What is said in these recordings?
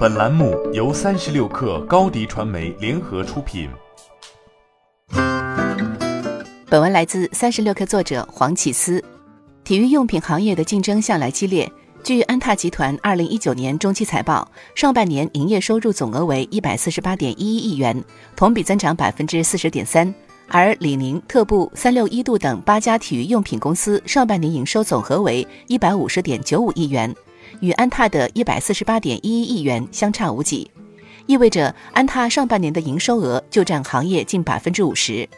本栏目由三十六氪高低传媒联合出品。本文来自三十六氪作者黄启思。体育用品行业的竞争向来激烈。据安踏集团二零一九年中期财报，上半年营业收入总额为一百四十八点一一亿元，同比增长百分之四十点三。而李宁、特步、三六一度等八家体育用品公司上半年营收总和为一百五十点九五亿元。与安踏的一百四十八点一一亿元相差无几，意味着安踏上半年的营收额就占行业近百分之五十。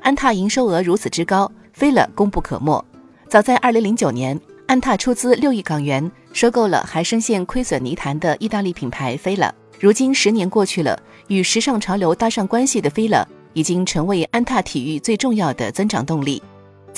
安踏营收额如此之高，飞了功不可没。早在二零零九年，安踏出资六亿港元收购了还深陷亏损泥潭的意大利品牌飞了。如今十年过去了，与时尚潮流搭上关系的飞了已经成为安踏体育最重要的增长动力。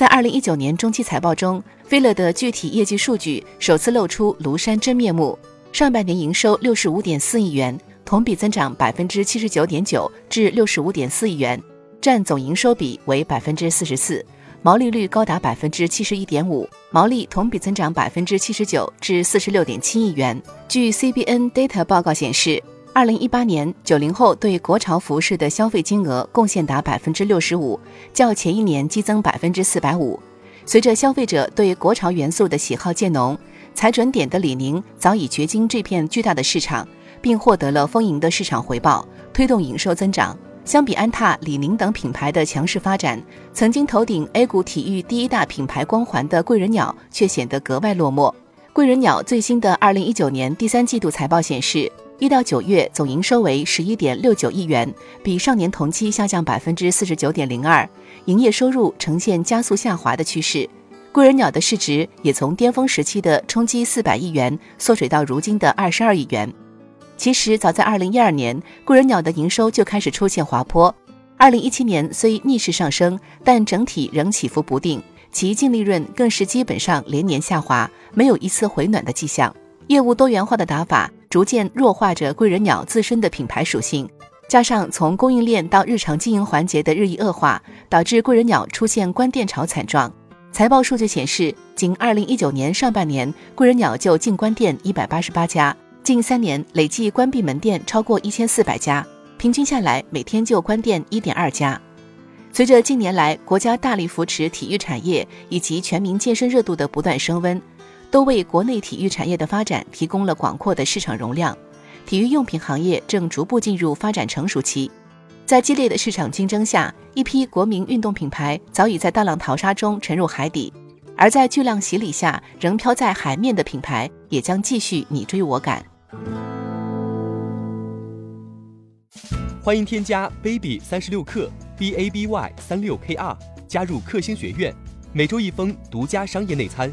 在二零一九年中期财报中，飞乐的具体业绩数据首次露出庐山真面目。上半年营收六十五点四亿元，同比增长百分之七十九点九至六十五点四亿元，占总营收比为百分之四十四，毛利率高达百分之七十一点五，毛利同比增长百分之七十九至四十六点七亿元。据 CBN Data 报告显示。二零一八年，九零后对国潮服饰的消费金额贡献达百分之六十五，较前一年激增百分之四百五。随着消费者对国潮元素的喜好渐浓，踩准点的李宁早已掘金这片巨大的市场，并获得了丰盈的市场回报，推动营收增长。相比安踏、李宁等品牌的强势发展，曾经头顶 A 股体育第一大品牌光环的贵人鸟却显得格外落寞。贵人鸟最新的二零一九年第三季度财报显示。一到九月总营收为十一点六九亿元，比上年同期下降百分之四十九点零二，营业收入呈现加速下滑的趋势。贵人鸟的市值也从巅峰时期的冲击四百亿元缩水到如今的二十二亿元。其实早在二零一二年，贵人鸟的营收就开始出现滑坡。二零一七年虽逆势上升，但整体仍起伏不定，其净利润更是基本上连年下滑，没有一次回暖的迹象。业务多元化的打法逐渐弱化着贵人鸟自身的品牌属性，加上从供应链到日常经营环节的日益恶化，导致贵人鸟出现关店潮惨状。财报数据显示，仅二零一九年上半年，贵人鸟就净关店一百八十八家，近三年累计关闭门店超过一千四百家，平均下来每天就关店一点二家。随着近年来国家大力扶持体育产业以及全民健身热度的不断升温。都为国内体育产业的发展提供了广阔的市场容量，体育用品行业正逐步进入发展成熟期。在激烈的市场竞争下，一批国民运动品牌早已在大浪淘沙中沉入海底，而在巨浪洗礼下仍漂在海面的品牌，也将继续你追我赶。欢迎添加 baby 三十六克 b a b y 三六 k r 加入克星学院，每周一封独家商业内参。